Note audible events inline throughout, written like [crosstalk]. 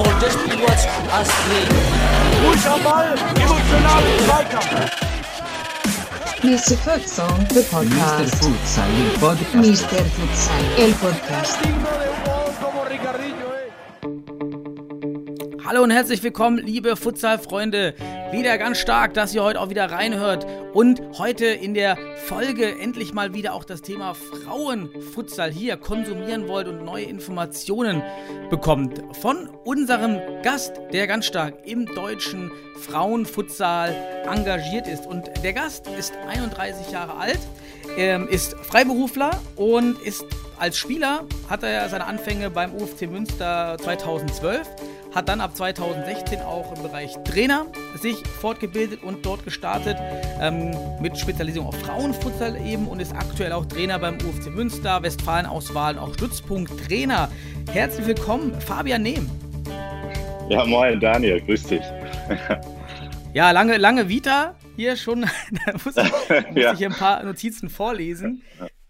Hold das Spiel was Astrid. Ruhig am Ball, emotional Zweikampf. Mr. Futsal, the Mr. podcast. Futsal, il podcast. Mr. Futsal, el podcast. Hallo und herzlich willkommen, liebe Futsal-Freunde. Wieder ganz stark, dass ihr heute auch wieder reinhört. Und heute in der Folge endlich mal wieder auch das Thema Frauenfutsal hier konsumieren wollt und neue Informationen bekommt. Von unserem Gast, der ganz stark im deutschen Frauenfutsal engagiert ist. Und der Gast ist 31 Jahre alt, ähm, ist Freiberufler und ist als Spieler, hat er seine Anfänge beim UFC Münster 2012 hat dann ab 2016 auch im Bereich Trainer sich fortgebildet und dort gestartet ähm, mit Spezialisierung auf Frauenfutsal eben und ist aktuell auch Trainer beim UFC Münster, Westfalen-Auswahl und auch Stützpunkt Trainer. Herzlich willkommen, Fabian Nehm. Ja, moin Daniel, grüß dich. [laughs] Ja, lange, lange Vita hier schon. [laughs] da muss ich, [laughs] muss Ja. ich hier ein paar Notizen vorlesen.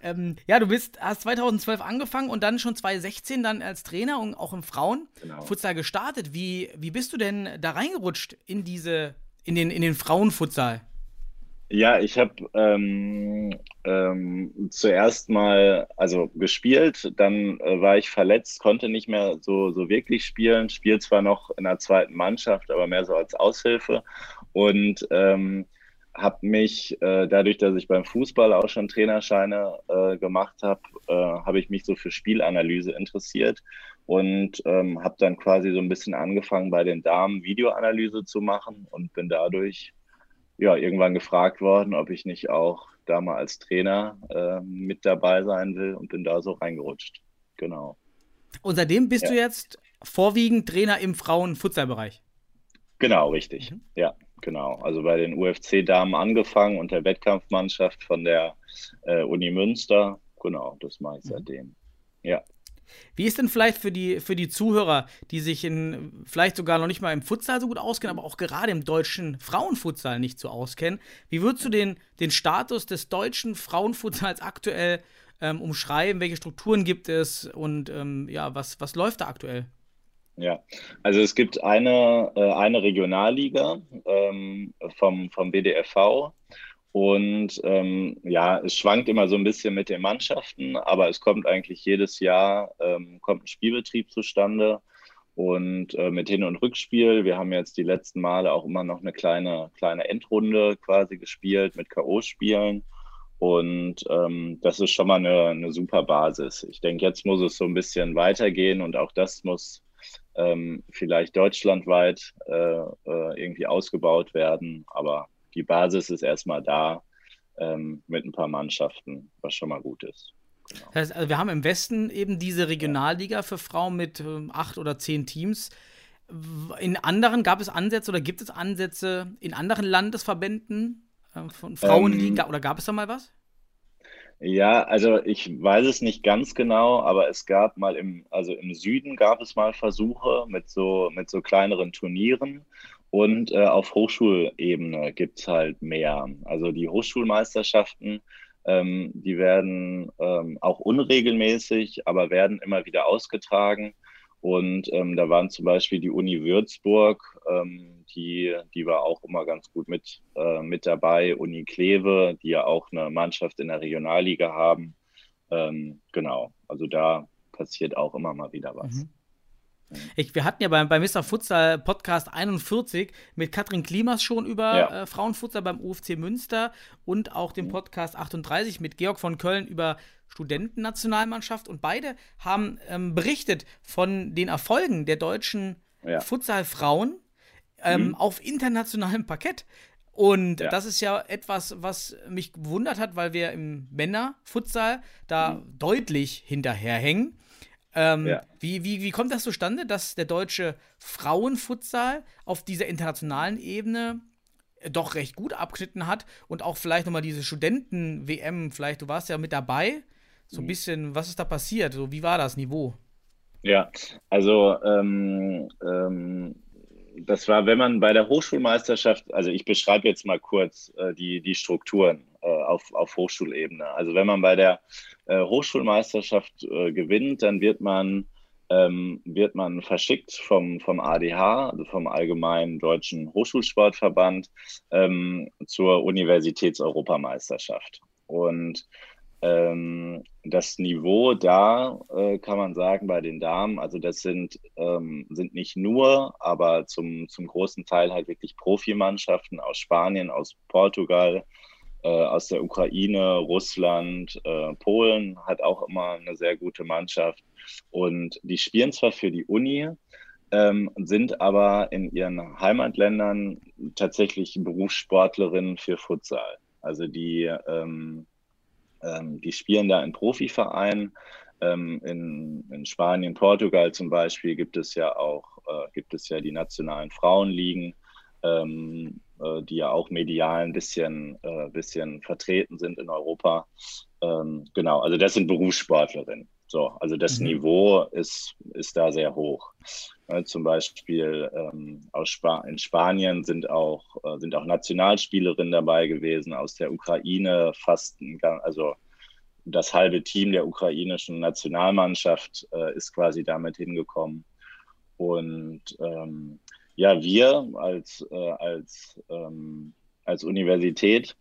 Ähm, ja, du bist, hast 2012 angefangen und dann schon 2016 dann als Trainer und auch im Genau. Frauenfutsal gestartet. Wie, wie bist du denn da reingerutscht in diese, in den, in den Frauenfutsal? Ja, ich habe ähm, ähm, zuerst mal also gespielt, dann äh, war ich verletzt, konnte nicht mehr so, so wirklich spielen, spiel zwar noch in der zweiten Mannschaft, aber mehr so als Aushilfe und ähm, habe mich äh, dadurch, dass ich beim Fußball auch schon Trainerscheine äh, gemacht habe, äh, habe ich mich so für Spielanalyse interessiert und ähm, habe dann quasi so ein bisschen angefangen bei den Damen Videoanalyse zu machen und bin dadurch ja, irgendwann gefragt worden, ob ich nicht auch da mal als Trainer äh, mit dabei sein will und bin da so reingerutscht. Genau. Und seitdem bist Ja. du jetzt vorwiegend Trainer im Frauenfutsalbereich. Genau, richtig. Mhm. Ja, genau. Also bei den UFC-Damen angefangen und der Wettkampfmannschaft von der äh, Uni Münster. Genau, das mache ich seitdem. Ja. Wie ist denn vielleicht für die, für die Zuhörer, die sich in vielleicht sogar noch nicht mal im Futsal so gut auskennen, aber auch gerade im deutschen Frauenfutsal nicht so auskennen, wie würdest du den, den Status des deutschen Frauenfutsals aktuell ähm, umschreiben? Welche Strukturen gibt es und ähm, ja, was, was läuft da aktuell? Ja, also es gibt eine, äh, eine Regionalliga ähm, vom, vom BDFV und ähm, ja, es schwankt immer so ein bisschen mit den Mannschaften, aber es kommt eigentlich jedes Jahr ähm, kommt ein Spielbetrieb zustande und äh, mit Hin- und Rückspiel. Wir haben jetzt die letzten Male auch immer noch eine kleine, kleine Endrunde quasi gespielt mit K.O.-Spielen. Und ähm, das ist schon mal eine, eine super Basis. Ich denke, jetzt muss es so ein bisschen weitergehen und auch das muss ähm, vielleicht deutschlandweit äh, äh, irgendwie ausgebaut werden. Aber die Basis ist erstmal da ähm, mit ein paar Mannschaften, was schon mal gut ist. Das heißt, also wir haben im Westen eben diese Regionalliga für Frauen mit ähm, acht oder zehn Teams. In anderen gab es Ansätze oder gibt es Ansätze in anderen Landesverbänden äh, von Frauenliga oder gab es da mal was? Ja, also ich weiß es nicht ganz genau, aber es gab mal im, also im Süden gab es mal Versuche mit so, mit so kleineren Turnieren und äh, auf Hochschulebene gibt's halt mehr. Also die Hochschulmeisterschaften, ähm, die werden ähm, auch unregelmäßig, aber werden immer wieder ausgetragen. Und ähm, da waren zum Beispiel die Uni Würzburg, ähm, die, die war auch immer ganz gut mit, äh, mit dabei. Uni Kleve, die ja auch eine Mannschaft in der Regionalliga haben. Ähm, genau, also da passiert auch immer mal wieder was. Mhm. Ich, wir hatten ja beim, bei Mr. Futsal Podcast 41 mit Katrin Klimas schon über Ja. Mhm. äh, Frauenfutsal beim UFC Münster und auch den Podcast 38 mit Georg von Köln über Studentennationalmannschaft. Und beide haben ähm, berichtet von den Erfolgen der deutschen Ja. Futsalfrauen ähm, Mhm. auf internationalem Parkett. Und Ja. das ist ja etwas, was mich gewundert hat, weil wir im Männerfutsal da deutlich hinterherhängen. Ähm, Mhm. Ja. wie, wie, wie kommt das zustande, dass der deutsche Frauenfutsal auf dieser internationalen Ebene äh, doch recht gut abgeschnitten hat und auch vielleicht nochmal diese Studenten-WM, vielleicht, du warst ja mit dabei, so ein bisschen, was ist da passiert? So, wie war das Niveau? Ja, also ähm, ähm, das war, wenn man bei der Hochschulmeisterschaft, also ich beschreibe jetzt mal kurz äh, die, die Strukturen auf, auf Hochschulebene. Also wenn man bei der äh, Hochschulmeisterschaft äh, gewinnt, dann wird man ähm, wird man verschickt vom, vom ADH, also vom Allgemeinen Deutschen Hochschulsportverband, ähm, zur Universitätseuropameisterschaft. Und ähm, das Niveau da äh, kann man sagen bei den Damen, also das sind, ähm, sind nicht nur, aber zum, zum großen Teil halt wirklich Profimannschaften aus Spanien, aus Portugal, äh, aus der Ukraine, Russland, äh, Polen hat auch immer eine sehr gute Mannschaft. Und die spielen zwar für die Uni, ähm, sind aber in ihren Heimatländern tatsächlich Berufssportlerinnen für Futsal. Also die, ähm, ähm, die spielen da in Profivereinen. Ähm, in, in Spanien, Portugal zum Beispiel gibt es ja auch äh, gibt es ja die nationalen Frauenligen, ähm, äh, die ja auch medial ein bisschen, äh, bisschen vertreten sind in Europa. Ähm, genau, also das sind Berufssportlerinnen. So, also das mhm. Niveau ist, ist da sehr hoch. Ja, zum Beispiel ähm, aus Sp in Spanien sind auch, äh, sind auch Nationalspielerinnen dabei gewesen, aus der Ukraine fast, ein, also das halbe Team der ukrainischen Nationalmannschaft äh, ist quasi damit hingekommen. Und ähm, ja, wir als, äh, als, ähm, als Universität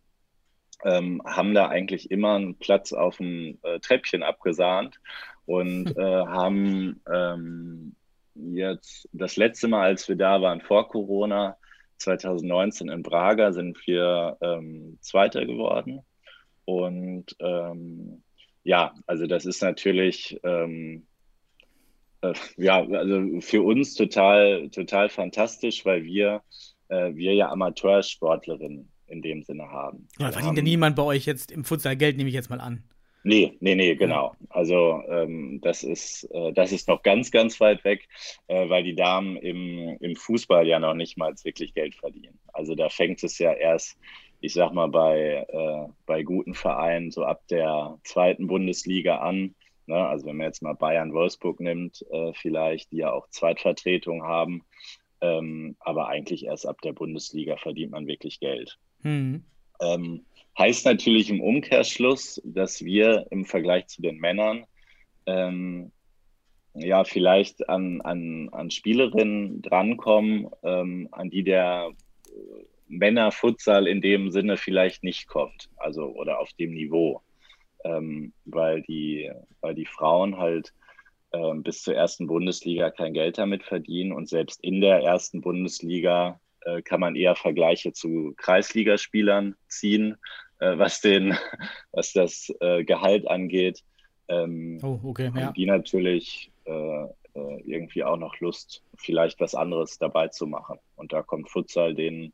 ähm, haben da eigentlich immer einen Platz auf dem äh, Treppchen abgesahnt und [laughs] äh, haben ähm, jetzt das letzte Mal, als wir da waren vor Corona, 2019 in Braga, sind wir ähm, Zweiter geworden. Und ähm, ja, also das ist natürlich ähm, äh, ja, also für uns total, total fantastisch, weil wir, äh, wir ja Amateursportlerinnen in dem Sinne haben. Ja, verdient ja niemand bei euch jetzt im Futsal Geld, nehme ich jetzt mal an. Nee, nee, nee, genau. Also ähm, das, ist, äh, das ist noch ganz, ganz weit weg, äh, weil die Damen im, im Fußball ja noch nicht mal wirklich Geld verdienen. Also da fängt es ja erst, ich sag mal, bei, äh, bei guten Vereinen so ab der zweiten Bundesliga an. Ne? Also wenn man jetzt mal Bayern Wolfsburg nimmt, äh, vielleicht, die ja auch Zweitvertretung haben. Ähm, aber eigentlich erst ab der Bundesliga verdient man wirklich Geld. Mhm. Ähm, heißt natürlich im Umkehrschluss, dass wir im Vergleich zu den Männern ähm, ja vielleicht an, an, an Spielerinnen drankommen, ähm, an die der Männerfutsal in dem Sinne vielleicht nicht kommt, also oder auf dem Niveau, ähm, weil, die, weil die Frauen halt äh, bis zur ersten Bundesliga kein Geld damit verdienen und selbst in der ersten Bundesliga äh, kann man eher Vergleiche zu Kreisligaspielern ziehen, äh, was, den, [laughs] was das äh, Gehalt angeht. Ähm, oh, okay, ja. Die natürlich äh, äh, irgendwie auch noch Lust, vielleicht was anderes dabei zu machen. Und da kommt Futsal den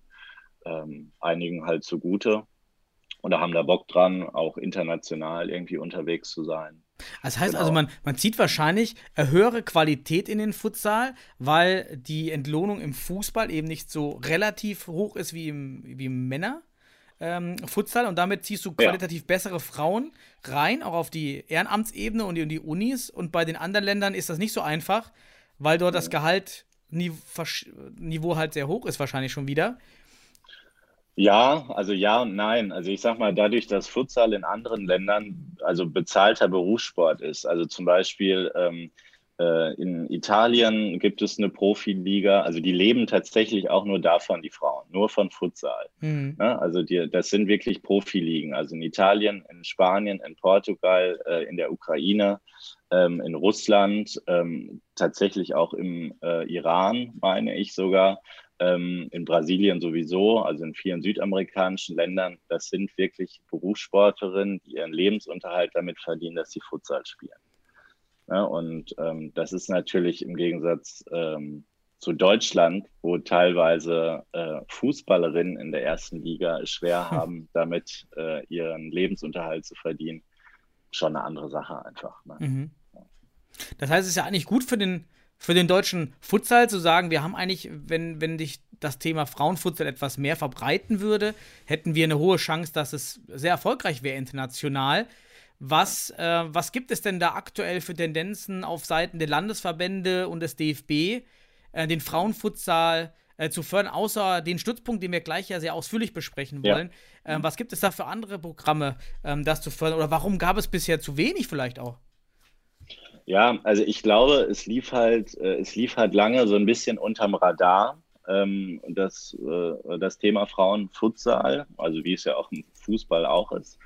ähm, einigen halt zugute. Und da haben da Bock dran, auch international irgendwie unterwegs zu sein. Das heißt also, genau. also, man, man zieht wahrscheinlich eine höhere Qualität in den Futsal, weil die Entlohnung im Fußball eben nicht so relativ hoch ist wie im, wie im Männer. Ähm, Futsal und damit ziehst du qualitativ ja. bessere Frauen rein, auch auf die Ehrenamtsebene und die, und die Unis. Und bei den anderen Ländern ist das nicht so einfach, weil dort das Gehaltniveau halt sehr hoch ist, wahrscheinlich schon wieder. Ja, also ja und nein. Also ich sag mal, dadurch, dass Futsal in anderen Ländern also bezahlter Berufssport ist, also zum Beispiel ähm, äh, in Italien gibt es eine Profiliga, also die leben tatsächlich auch nur davon, die Frauen, nur von Futsal. Mhm. Ja, also die, das sind wirklich Profiligen. Also in Italien, in Spanien, in Portugal, äh, in der Ukraine, ähm, in Russland, ähm, tatsächlich auch im äh, Iran, meine ich sogar ähm, in Brasilien sowieso, also in vielen südamerikanischen Ländern, das sind wirklich Berufssportlerinnen, die ihren Lebensunterhalt damit verdienen, dass sie Futsal spielen. Ja, und ähm, das ist natürlich im Gegensatz ähm, zu Deutschland, wo teilweise äh, Fußballerinnen in der ersten Liga es schwer hm. haben, damit äh, ihren Lebensunterhalt zu verdienen, schon eine andere Sache einfach. Ne? Mhm. Das heißt, es ist ja eigentlich gut für den für den deutschen Futsal zu sagen, wir haben eigentlich, wenn, wenn dich das Thema Frauenfutsal etwas mehr verbreiten würde, hätten wir eine hohe Chance, dass es sehr erfolgreich wäre international. Was, äh, was gibt es denn da aktuell für Tendenzen auf Seiten der Landesverbände und des DFB, äh, den Frauenfutsal äh, zu fördern, außer den Stützpunkt, den wir gleich ja sehr ausführlich besprechen wollen. Ja. Ähm, was gibt es da für andere Programme, ähm, das zu fördern? Oder warum gab es bisher zu wenig vielleicht auch? Ja, also ich glaube, es lief halt, äh, es lief halt lange so ein bisschen unterm Radar. Ähm, das, äh, das Thema Frauenfutsal, also wie es ja auch im Fußball auch ist.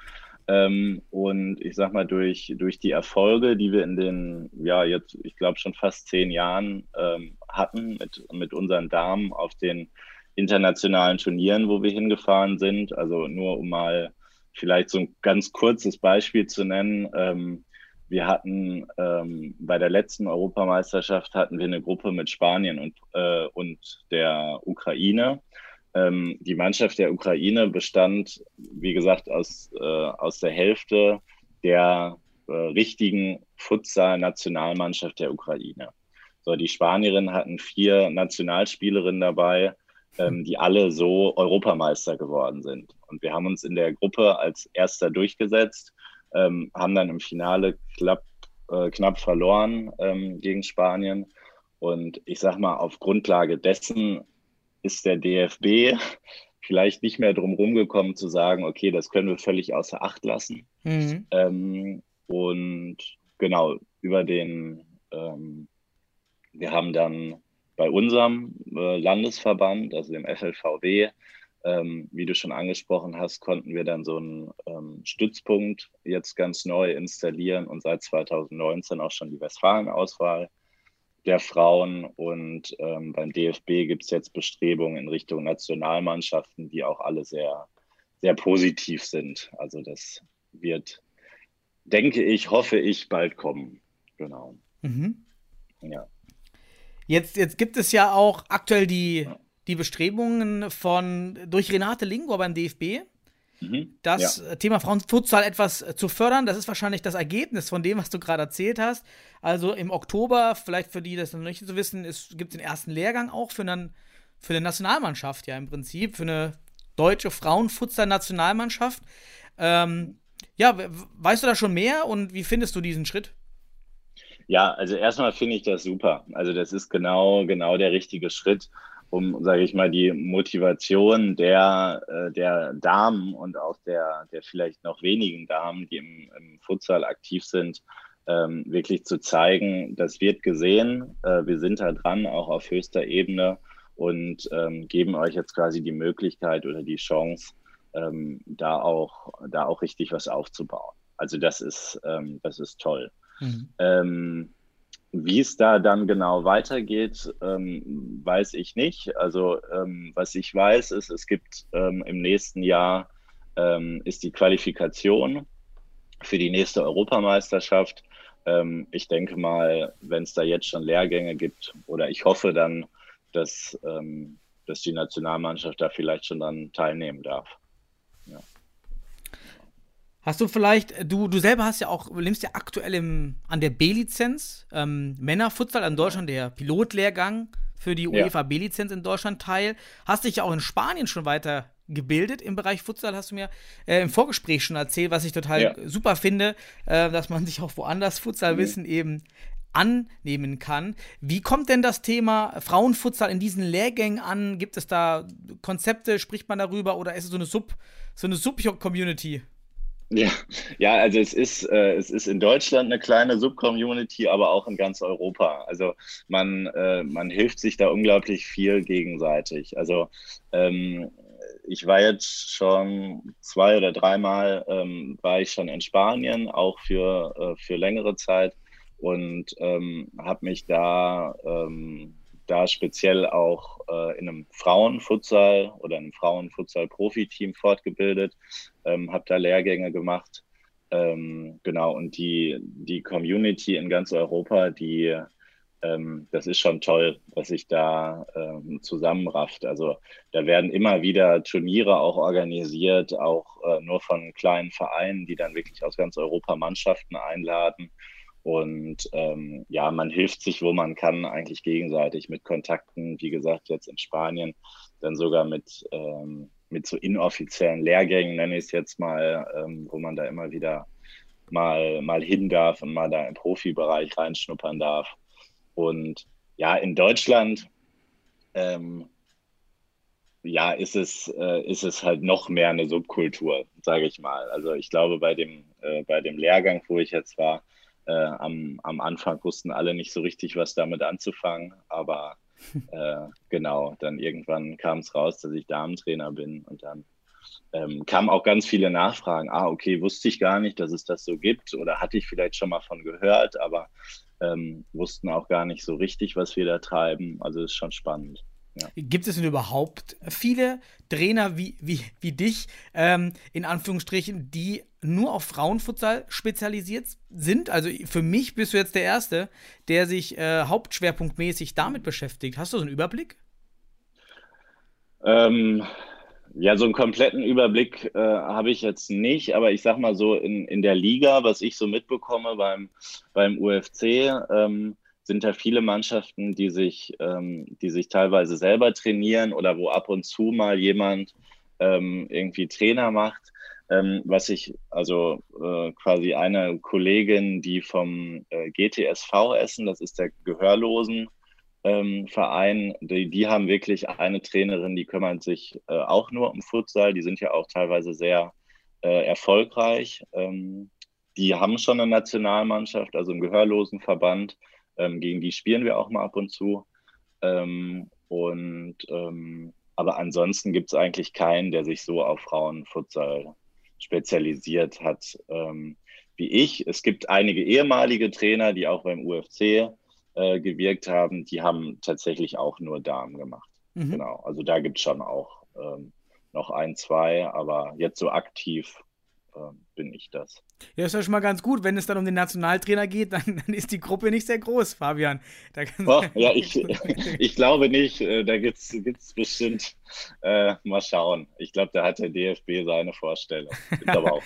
Ähm, und ich sag mal, durch, durch die Erfolge, die wir in den, ja, jetzt, ich glaube, schon fast zehn Jahren ähm, hatten mit, mit unseren Damen auf den internationalen Turnieren, wo wir hingefahren sind. Also nur um mal vielleicht so ein ganz kurzes Beispiel zu nennen. Ähm, wir hatten ähm, bei der letzten Europameisterschaft hatten wir eine Gruppe mit Spanien und, äh, und der Ukraine. Ähm, die Mannschaft der Ukraine bestand, wie gesagt, aus, äh, aus der Hälfte der äh, richtigen Futsal-Nationalmannschaft der Ukraine. So, die Spanierinnen hatten vier Nationalspielerinnen dabei, ähm, die alle so Europameister geworden sind. Und wir haben uns in der Gruppe als Erster durchgesetzt ähm, haben dann im Finale klapp, äh, knapp verloren ähm, gegen Spanien. Und ich sag mal, auf Grundlage dessen ist der DFB [laughs] vielleicht nicht mehr drum rumgekommen zu sagen, okay, das können wir völlig außer Acht lassen. Mhm. Ähm, und genau, über den, ähm, wir haben dann bei unserem äh, Landesverband, also dem FLVW, ähm, wie du schon angesprochen hast, konnten wir dann so einen ähm, Stützpunkt jetzt ganz neu installieren und seit 2019 auch schon die Westfalen-Auswahl der Frauen. Und ähm, beim DFB gibt es jetzt Bestrebungen in Richtung Nationalmannschaften, die auch alle sehr, sehr positiv sind. Also das wird, denke ich, hoffe ich, bald kommen. Genau. Mhm. Ja. Jetzt, jetzt gibt es ja auch aktuell die ja die Bestrebungen von durch Renate Lingor beim DFB, mhm. das ja. Thema Frauenfutsal etwas zu fördern. Das ist wahrscheinlich das Ergebnis von dem, was du gerade erzählt hast. Also im Oktober, vielleicht für die, das noch nicht so wissen, gibt es den ersten Lehrgang auch für, einen, für eine Nationalmannschaft, ja im Prinzip, für eine deutsche Frauenfutsal-Nationalmannschaft. Ähm, ja, weißt du da schon mehr und wie findest du diesen Schritt? Ja, also erstmal finde ich das super. Also das ist genau, genau der richtige Schritt um, sage ich mal, die Motivation der, äh, der Damen und auch der, der vielleicht noch wenigen Damen, die im, im Futsal aktiv sind, ähm, wirklich zu zeigen, das wird gesehen, äh, wir sind da dran, auch auf höchster Ebene und ähm, geben euch jetzt quasi die Möglichkeit oder die Chance, ähm, da, auch, da auch richtig was aufzubauen. Also das ist, ähm, das ist toll. Mhm. Wie es da dann genau weitergeht, ähm, weiß ich nicht. Also ähm, was ich weiß, ist, es gibt ähm, im nächsten Jahr ähm, ist die Qualifikation für die nächste Europameisterschaft. Ähm, ich denke mal, wenn es da jetzt schon Lehrgänge gibt, oder ich hoffe dann, dass, ähm, dass die Nationalmannschaft da vielleicht schon dann teilnehmen darf. Ja. Hast du vielleicht, du, du selber hast ja auch, nimmst ja aktuell im, an der B-Lizenz ähm, Männerfutsal in Deutschland, der Pilotlehrgang für die UEFA B-Lizenz in Deutschland teil. Hast dich ja auch in Spanien schon weiter gebildet im Bereich Futsal, hast du mir äh, im Vorgespräch schon erzählt, was ich total ja. super finde, äh, dass man sich auch woanders Futsalwissen mhm. eben annehmen kann. Wie kommt denn das Thema Frauenfutsal in diesen Lehrgängen an? Gibt es da Konzepte, spricht man darüber oder ist es so eine Sub, so eine Sub-Community? Ja, ja, also es ist, äh, es ist in Deutschland eine kleine Subcommunity, aber auch in ganz Europa. Also man, äh, man hilft sich da unglaublich viel gegenseitig. Also ähm, ich war jetzt schon zwei oder dreimal ähm, war ich schon in Spanien, auch für, äh, für längere Zeit und ähm, habe mich da ähm, da speziell auch äh, in einem Frauenfutsal oder einem Frauenfutsal-Profiteam fortgebildet, ähm, habe da Lehrgänge gemacht. Ähm, genau, und die, die Community in ganz Europa, die, ähm, das ist schon toll, was sich da ähm, zusammenrafft. Also da werden immer wieder Turniere auch organisiert, auch äh, nur von kleinen Vereinen, die dann wirklich aus ganz Europa Mannschaften einladen. Und ähm, ja, man hilft sich, wo man kann, eigentlich gegenseitig mit Kontakten, wie gesagt, jetzt in Spanien, dann sogar mit, ähm, mit so inoffiziellen Lehrgängen, nenne ich es jetzt mal, ähm, wo man da immer wieder mal, mal hin darf und mal da im Profibereich reinschnuppern darf. Und ja, in Deutschland ähm, ja, ist es, äh, ist es halt noch mehr eine Subkultur, sage ich mal. Also ich glaube, bei dem, äh, bei dem Lehrgang, wo ich jetzt war, äh, am, am Anfang wussten alle nicht so richtig, was damit anzufangen. Aber [laughs] äh, genau, dann irgendwann kam es raus, dass ich Damentrainer bin und dann ähm, kamen auch ganz viele Nachfragen. Ah, okay, wusste ich gar nicht, dass es das so gibt oder hatte ich vielleicht schon mal von gehört, aber ähm, wussten auch gar nicht so richtig, was wir da treiben. Also ist schon spannend. Ja. Gibt es denn überhaupt viele Trainer wie, wie, wie dich, ähm, in Anführungsstrichen, die nur auf Frauenfutsal spezialisiert sind? Also für mich bist du jetzt der Erste, der sich äh, hauptschwerpunktmäßig damit beschäftigt. Hast du so einen Überblick? Ähm, ja, so einen kompletten Überblick äh, habe ich jetzt nicht, aber ich sag mal so in, in der Liga, was ich so mitbekomme beim, beim UFC, ähm, sind da viele Mannschaften, die sich, ähm, die sich teilweise selber trainieren oder wo ab und zu mal jemand ähm, irgendwie Trainer macht. Ähm, was ich, also äh, quasi eine Kollegin, die vom äh, GTSV Essen, das ist der Gehörlosen ähm, die, die haben wirklich eine Trainerin, die kümmert sich äh, auch nur um Futsal. Die sind ja auch teilweise sehr äh, erfolgreich. Ähm, die haben schon eine Nationalmannschaft, also einen gehörlosen Verband. Ähm, gegen die spielen wir auch mal ab und zu. Ähm, und ähm, aber ansonsten gibt es eigentlich keinen, der sich so auf Frauenfutsal spezialisiert hat ähm, wie ich. Es gibt einige ehemalige Trainer, die auch beim UFC äh, gewirkt haben, die haben tatsächlich auch nur Damen gemacht. Mhm. Genau. Also da gibt es schon auch ähm, noch ein, zwei, aber jetzt so aktiv bin ich das. Ja, ist ja schon mal ganz gut. Wenn es dann um den Nationaltrainer geht, dann, [laughs] dann ist die Gruppe nicht sehr groß, Fabian. Oh, [laughs] ja, ich, [laughs] ich glaube nicht. Äh, da gibt es bestimmt, äh, mal schauen. Ich glaube, da hat der DFB seine Vorstellung. Gibt aber auch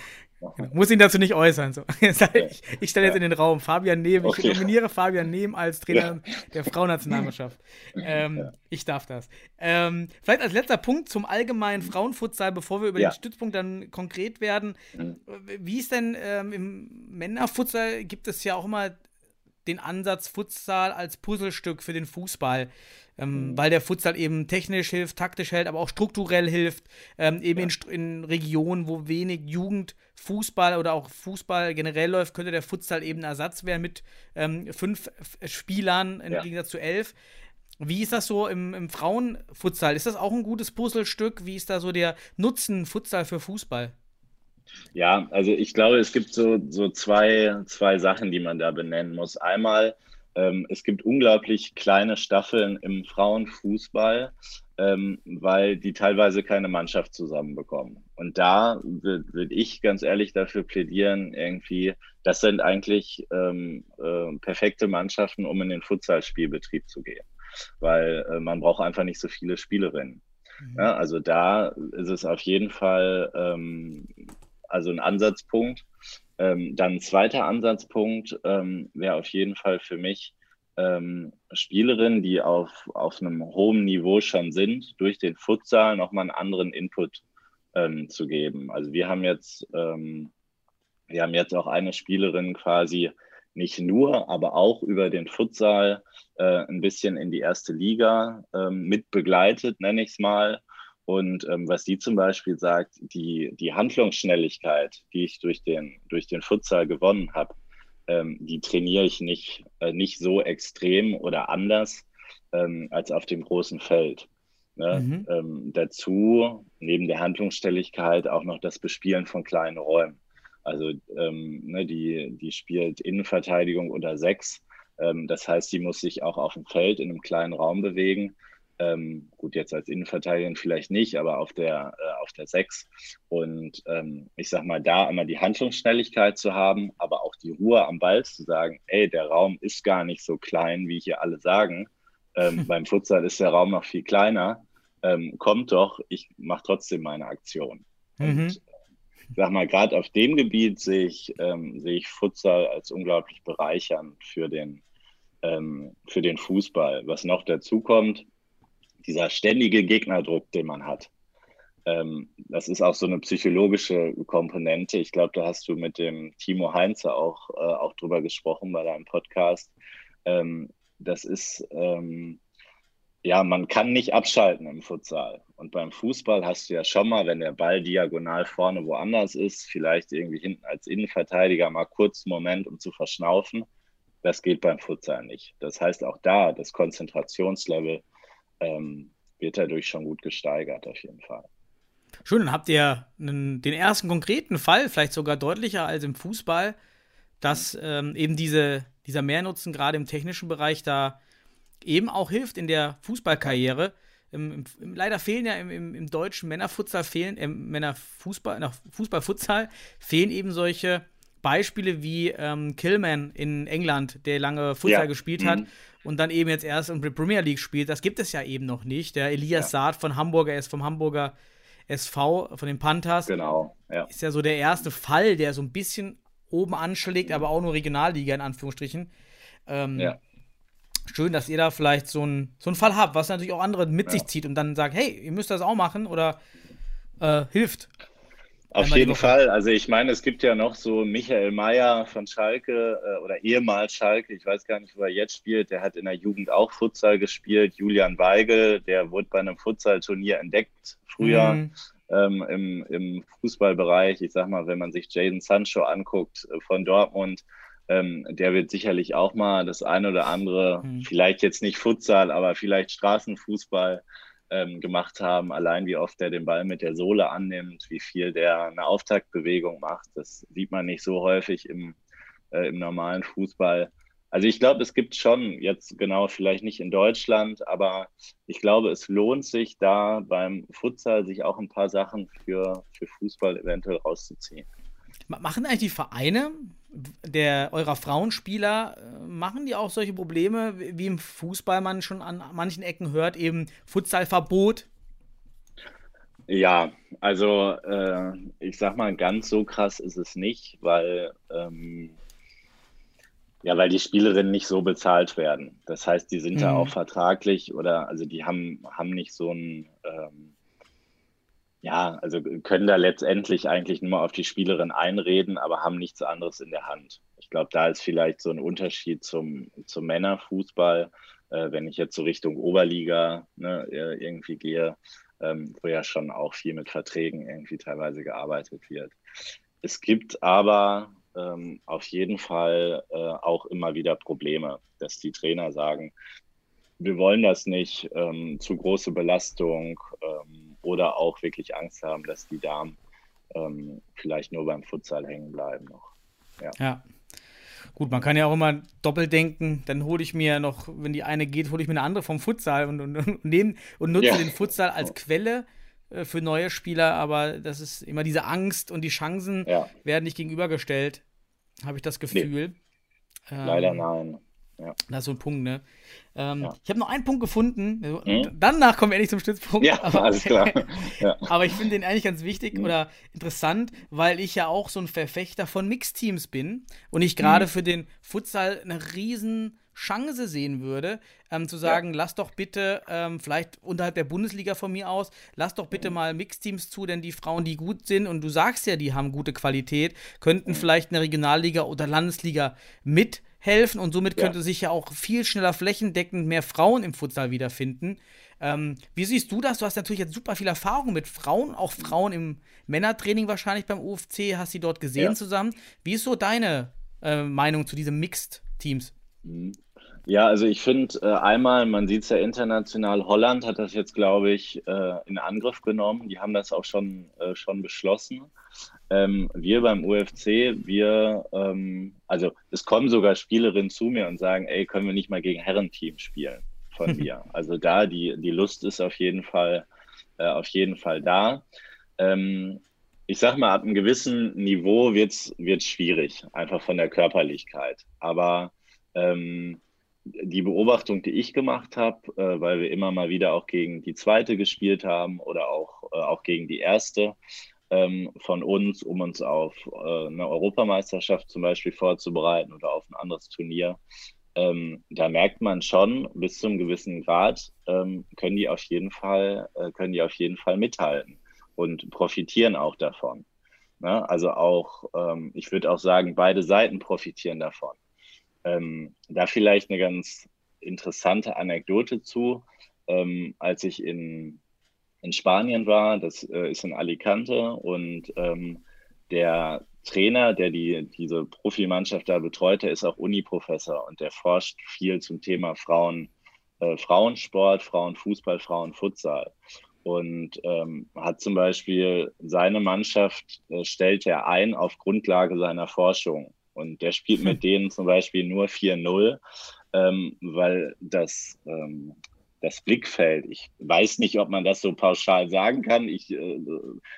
Muss ihn dazu nicht äußern. So. [laughs] Ich, ich stelle jetzt in den Raum Fabian Nehm. Ich nominiere Fabian Nehm als Trainer der Frauennationalmannschaft. [laughs] Ähm, ich darf das. Ähm, vielleicht als letzter Punkt zum allgemeinen Frauenfutsal, bevor wir über ja. den Stützpunkt dann konkret werden. Mhm. Wie ist denn ähm, im Männerfutsal gibt es ja auch immer den Ansatz Futsal als Puzzlestück für den Fußball ähm, mhm. weil der Futsal eben technisch hilft, taktisch hält, aber auch strukturell hilft, ähm, eben ja. in, in, Regionen, wo wenig Jugendfußball oder auch Fußball generell läuft, könnte der Futsal eben Ersatz werden mit ähm, fünf Spielern im ja. Gegensatz zu elf. Wie ist das so im, im Frauenfutsal? Ist das auch ein gutes Puzzlestück? Wie ist da so der Nutzen Futsal für Fußball? Ja, also ich glaube, es gibt so, so zwei, zwei Sachen, die man da benennen muss. Einmal ähm, es gibt unglaublich kleine Staffeln im Frauenfußball, ähm, weil die teilweise keine Mannschaft zusammenbekommen. Und da würde würd ich ganz ehrlich dafür plädieren, irgendwie, das sind eigentlich ähm, äh, perfekte Mannschaften, um in den Futsalspielbetrieb zu gehen. Weil äh, man braucht einfach nicht so viele Spielerinnen. Mhm. Ja, also da ist es auf jeden Fall ähm, also ein Ansatzpunkt. Ähm, dann ein zweiter Ansatzpunkt ähm, wäre auf jeden Fall für mich ähm, Spielerinnen, die auf, auf einem hohen Niveau schon sind, durch den Futsal nochmal einen anderen Input ähm, zu geben. Also wir haben jetzt, ähm, wir haben jetzt auch eine Spielerin quasi nicht nur, aber auch über den Futsal äh, ein bisschen in die erste Liga ähm, mit begleitet, nenne ich es mal. Und ähm, was sie zum Beispiel sagt, die, die Handlungsschnelligkeit, die ich durch den, durch den Futsal gewonnen habe, ähm, die trainiere ich nicht, äh, nicht so extrem oder anders ähm, als auf dem großen Feld. Ne? Mhm. Ähm, dazu, neben der Handlungsstelligkeit, auch noch das Bespielen von kleinen Räumen. Also ähm, ne, die, die spielt Innenverteidigung unter sechs. Ähm, das heißt, sie muss sich auch auf dem Feld in einem kleinen Raum bewegen. Ähm, gut, jetzt als Innenverteidigerin vielleicht nicht, aber auf der, äh, auf der 6. Und ähm, ich sag mal, da immer die Handlungsschnelligkeit zu haben, aber auch die Ruhe am Ball zu sagen, ey, der Raum ist gar nicht so klein, wie hier alle sagen. Ähm, [laughs] beim Futsal ist der Raum noch viel kleiner. Ähm, kommt doch, ich mache trotzdem meine Aktion. Mhm. Und sag mal, gerade auf dem Gebiet sehe ich, ähm, sehe ich Futsal als unglaublich bereichernd für den, ähm, für den Fußball. Was noch dazu kommt, dieser ständige Gegnerdruck, den man hat. Ähm, das ist auch so eine psychologische Komponente. Ich glaube, da hast du mit dem Timo Heinze auch, äh, auch drüber gesprochen bei deinem Podcast. Ähm, das ist, ähm, ja, man kann nicht abschalten im Futsal. Und beim Fußball hast du ja schon mal, wenn der Ball diagonal vorne woanders ist, vielleicht irgendwie hinten als Innenverteidiger mal kurz einen Moment, um zu verschnaufen. Das geht beim Futsal nicht. Das heißt, auch da, das Konzentrationslevel ähm, wird dadurch schon gut gesteigert, auf jeden Fall. Schön, dann habt ihr einen, den ersten konkreten Fall, vielleicht sogar deutlicher als im Fußball, dass ähm, eben diese, dieser Mehrnutzen gerade im technischen Bereich da eben auch hilft in der Fußballkarriere. Im, im, leider fehlen ja im, im deutschen Männerfutsal, fehlen, äh, Männerfußball, nach Fußballfutsal fehlen eben solche Beispiele wie ähm, Killman in England, der lange Futsal ja. gespielt hat mhm. und dann eben jetzt erst in der Premier League spielt. Das gibt es ja eben noch nicht. Der Elias ja. Saad von Hamburger, er ist vom Hamburger SV, von den Panthers. Genau, ja. Ist ja so der erste Fall, der so ein bisschen oben anschlägt, aber auch nur Regionalliga in Anführungsstrichen. Ähm, ja schön, dass ihr da vielleicht so einen so Fall habt, was natürlich auch andere mit ja. sich zieht und dann sagt, hey, ihr müsst das auch machen oder äh, hilft. Auf jeden Fall. Also ich meine, es gibt ja noch so Michael Mayer von Schalke äh, oder ehemals Schalke, ich weiß gar nicht, wo er jetzt spielt, der hat in der Jugend auch Futsal gespielt. Julian Weigel, der wurde bei einem Futsal-Turnier entdeckt früher mhm. ähm, im, im Fußballbereich. Ich sag mal, wenn man sich Jaden Sancho anguckt äh, von Dortmund, ähm, der wird sicherlich auch mal das eine oder andere, mhm. vielleicht jetzt nicht Futsal, aber vielleicht Straßenfußball ähm, gemacht haben. Allein wie oft der den Ball mit der Sohle annimmt, wie viel der eine Auftaktbewegung macht, das sieht man nicht so häufig im, äh, im normalen Fußball. Also ich glaube, es gibt schon jetzt genau vielleicht nicht in Deutschland, aber ich glaube, es lohnt sich da beim Futsal sich auch ein paar Sachen für, für Fußball eventuell rauszuziehen. Machen eigentlich die Vereine der eurer Frauenspieler, äh, machen die auch solche Probleme, wie im Fußball man schon an manchen Ecken hört, eben Futsalverbot? Ja, also äh, ich sag mal, ganz so krass ist es nicht, weil ähm, ja, weil die Spielerinnen nicht so bezahlt werden. Das heißt, die sind mhm. da auch vertraglich oder also die haben, haben nicht so ein ähm, ja, also können da letztendlich eigentlich nur auf die Spielerin einreden, aber haben nichts anderes in der Hand. Ich glaube, da ist vielleicht so ein Unterschied zum, zum Männerfußball, äh, wenn ich jetzt so Richtung Oberliga ne, irgendwie gehe, ähm, wo ja schon auch viel mit Verträgen irgendwie teilweise gearbeitet wird. Es gibt aber ähm, auf jeden Fall äh, auch immer wieder Probleme, dass die Trainer sagen, wir wollen das nicht, ähm, zu große Belastung, ähm, oder auch wirklich Angst haben, dass die Damen ähm, vielleicht nur beim Futsal hängen bleiben noch. Ja. ja. Gut, man kann ja auch immer doppelt denken, dann hole ich mir noch, wenn die eine geht, hole ich mir eine andere vom Futsal und, und, und, nehm, und nutze ja. den Futsal als Quelle äh, für neue Spieler, aber das ist immer diese Angst und die Chancen ja. werden nicht gegenübergestellt, habe ich das Gefühl. Nee. Ähm, Leider nein. Ja. Das ist so ein Punkt, ne? Ähm, ja. Ich habe noch einen Punkt gefunden. Mhm. Danach kommen wir endlich zum Stützpunkt. Ja, [laughs] aber, alles klar. [laughs] Ja. aber ich finde den eigentlich ganz wichtig mhm. oder interessant, weil ich ja auch so ein Verfechter von Mixteams bin und ich gerade mhm. für den Futsal eine riesen Chance sehen würde, ähm, zu sagen, ja. lass doch bitte, ähm, vielleicht unterhalb der Bundesliga von mir aus, lass doch bitte mhm. mal Mixteams zu, denn die Frauen, die gut sind, und du sagst ja, die haben gute Qualität, könnten mhm. vielleicht in der Regionalliga oder Landesliga mit helfen und somit könnte ja. sich ja auch viel schneller flächendeckend mehr Frauen im Futsal wiederfinden. Ähm, wie siehst du das? Du hast natürlich jetzt super viel Erfahrung mit Frauen, auch Frauen im Männertraining wahrscheinlich beim UFC, hast sie dort gesehen ja. zusammen. Wie ist so deine äh, Meinung zu diesen Mixed-Teams? Ja, also ich finde äh, einmal, man sieht es ja international, Holland hat das jetzt, glaube ich, äh, in Angriff genommen. Die haben das auch schon, äh, schon beschlossen. Ähm, wir beim UFC, wir, ähm, also es kommen sogar Spielerinnen zu mir und sagen, ey, können wir nicht mal gegen Herrenteam spielen von [laughs] mir. Also da, die, die Lust ist auf jeden Fall, äh, auf jeden Fall da. Ähm, ich sag mal, ab einem gewissen Niveau wird es schwierig, einfach von der Körperlichkeit. Aber ähm, die Beobachtung, die ich gemacht habe, äh, weil wir immer mal wieder auch gegen die zweite gespielt haben oder auch, äh, auch gegen die erste ähm, von uns, um uns auf äh, eine Europameisterschaft zum Beispiel vorzubereiten oder auf ein anderes Turnier. Ähm, da merkt man schon, bis zum gewissen Grad ähm, können die auf jeden Fall, äh, können die auf jeden Fall mithalten und profitieren auch davon. Ne? Also auch, ähm, ich würde auch sagen, beide Seiten profitieren davon. Ähm, da vielleicht eine ganz interessante Anekdote zu. ähm, als ich in, in Spanien war, das äh, ist in Alicante und ähm, der Trainer, der die, diese Profimannschaft da betreut, der ist auch Uni-Professor und der forscht viel zum Thema Frauen, äh, Frauensport, Frauenfußball, Frauenfutsal. Und ähm, hat zum Beispiel seine Mannschaft, äh, stellt er ein auf Grundlage seiner Forschung. Und der spielt mit denen zum Beispiel nur 4-0, ähm, weil das, ähm, das Blickfeld, ich weiß nicht, ob man das so pauschal sagen kann. Ich äh,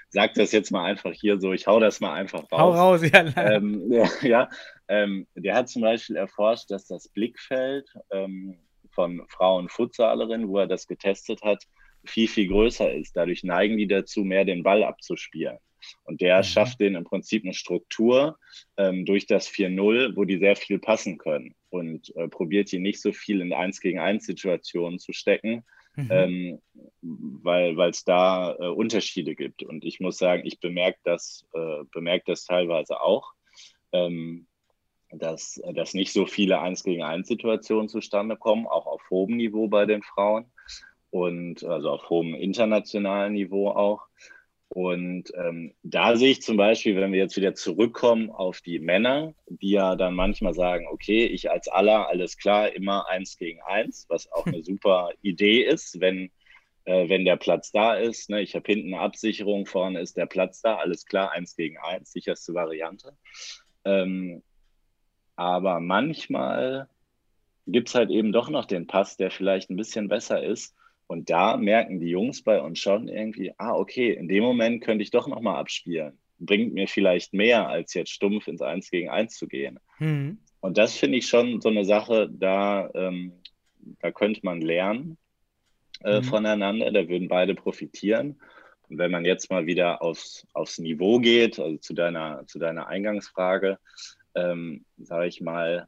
sage das jetzt mal einfach hier so, ich hau das mal einfach raus. Hau raus, ja. Ähm, ja, ja ähm, der hat zum Beispiel erforscht, dass das Blickfeld ähm, von Frauen Futsalerinnen, wo er das getestet hat, viel, viel größer ist. Dadurch neigen die dazu, mehr den Ball abzuspielen. Und der mhm. schafft denen im Prinzip eine Struktur ähm, durch das 4-0, wo die sehr viel passen können und äh, probiert die nicht so viel in 1 gegen 1 Situationen zu stecken, mhm. ähm, weil es da äh, Unterschiede gibt. Und ich muss sagen, ich bemerke das, äh, bemerk das teilweise auch. Ähm, dass, dass nicht so viele 1 gegen 1 Situationen zustande kommen, auch auf hohem Niveau bei den Frauen und also auf hohem internationalen Niveau auch. Und ähm, da sehe ich zum Beispiel, wenn wir jetzt wieder zurückkommen auf die Männer, die ja dann manchmal sagen, okay, ich als aller, alles klar, immer eins gegen eins, was auch eine super Idee ist, wenn, äh, wenn der Platz da ist. Ne? Ich habe hinten eine Absicherung, vorne ist der Platz da, alles klar, eins gegen eins, sicherste Variante. Ähm, aber manchmal gibt es halt eben doch noch den Pass, der vielleicht ein bisschen besser ist. Und da merken die Jungs bei uns schon irgendwie, ah, okay, in dem Moment könnte ich doch nochmal abspielen. Bringt mir vielleicht mehr, als jetzt stumpf ins Eins gegen Eins zu gehen. Mhm. Und das finde ich schon so eine Sache, da, ähm, da könnte man lernen äh, mhm. voneinander, da würden beide profitieren. Und wenn man jetzt mal wieder aufs, aufs Niveau geht, also zu deiner, zu deiner Eingangsfrage, ähm, sage ich mal,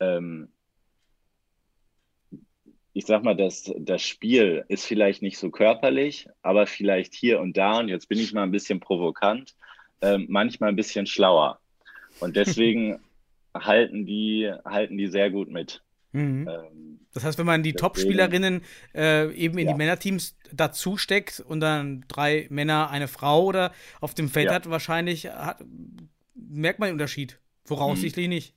ähm, ich sag mal, das, das Spiel ist vielleicht nicht so körperlich, aber vielleicht hier und da, und jetzt bin ich mal ein bisschen provokant, äh, manchmal ein bisschen schlauer. Und deswegen [laughs] halten, die, halten die sehr gut mit. Mhm. Ähm, das heißt, wenn man die Top-Spielerinnen äh, eben in ja. die Männerteams dazu steckt und dann drei Männer, eine Frau oder auf dem Feld ja. hat, wahrscheinlich hat, merkt man den Unterschied. Voraussichtlich mhm. nicht.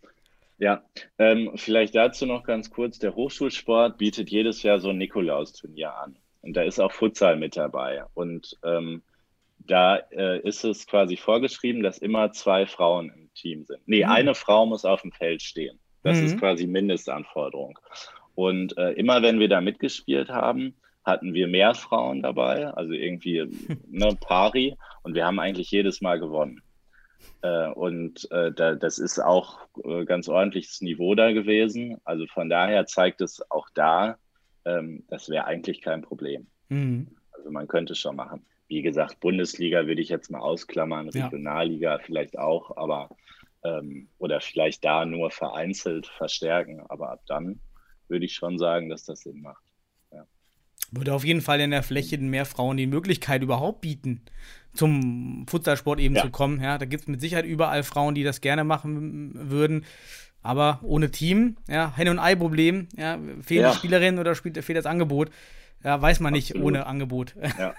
Ja, ähm, vielleicht dazu noch ganz kurz. Der Hochschulsport bietet jedes Jahr so ein Nikolaus-Turnier an. Und da ist auch Futsal mit dabei. Und ähm, da äh, ist es quasi vorgeschrieben, dass immer zwei Frauen im Team sind. Nee, mhm. eine Frau muss auf dem Feld stehen. Das mhm. ist quasi Mindestanforderung. Und äh, immer wenn wir da mitgespielt haben, hatten wir mehr Frauen dabei, also irgendwie [laughs] ne, Pari. Und wir haben eigentlich jedes Mal gewonnen. Äh, und äh, da, das ist auch äh, ganz ordentliches Niveau da gewesen. Also von daher zeigt es auch da, ähm, das wäre eigentlich kein Problem. Mhm. Also man könnte schon machen. Wie gesagt, Bundesliga würde ich jetzt mal ausklammern, Regionalliga ja. vielleicht auch, aber ähm, oder vielleicht da nur vereinzelt verstärken. Aber ab dann würde ich schon sagen, dass das Sinn macht. Würde auf jeden Fall in der Fläche mehr Frauen die Möglichkeit überhaupt bieten, zum Futsalsport eben ja. zu kommen. Ja, da gibt es mit Sicherheit überall Frauen, die das gerne machen würden. Aber ohne Team, ja, Henne- und Ei-Problem, ja, fehlen ja. die Spielerinnen oder spielt, fehlt das Angebot. Ja, weiß man nicht Absolut. ohne Angebot. [laughs] Ja.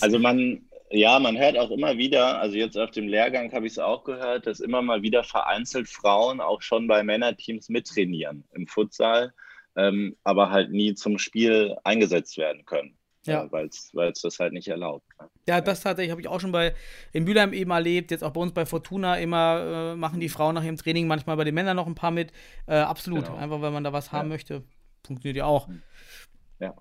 also man, ja, man hört auch immer wieder, also jetzt auf dem Lehrgang habe ich es auch gehört, dass immer mal wieder vereinzelt Frauen auch schon bei Männerteams mittrainieren im Futsal ähm, aber halt nie zum Spiel eingesetzt werden können. Ja. weil es das halt nicht erlaubt. Ne? Ja, das tatsächlich habe ich auch schon bei in Bülheim eben erlebt, jetzt auch bei uns bei Fortuna immer äh, machen die Frauen nach ihrem Training manchmal bei den Männern noch ein paar mit. Äh, absolut, genau. einfach weil man da was haben ja. möchte. Funktioniert ja auch. Ja.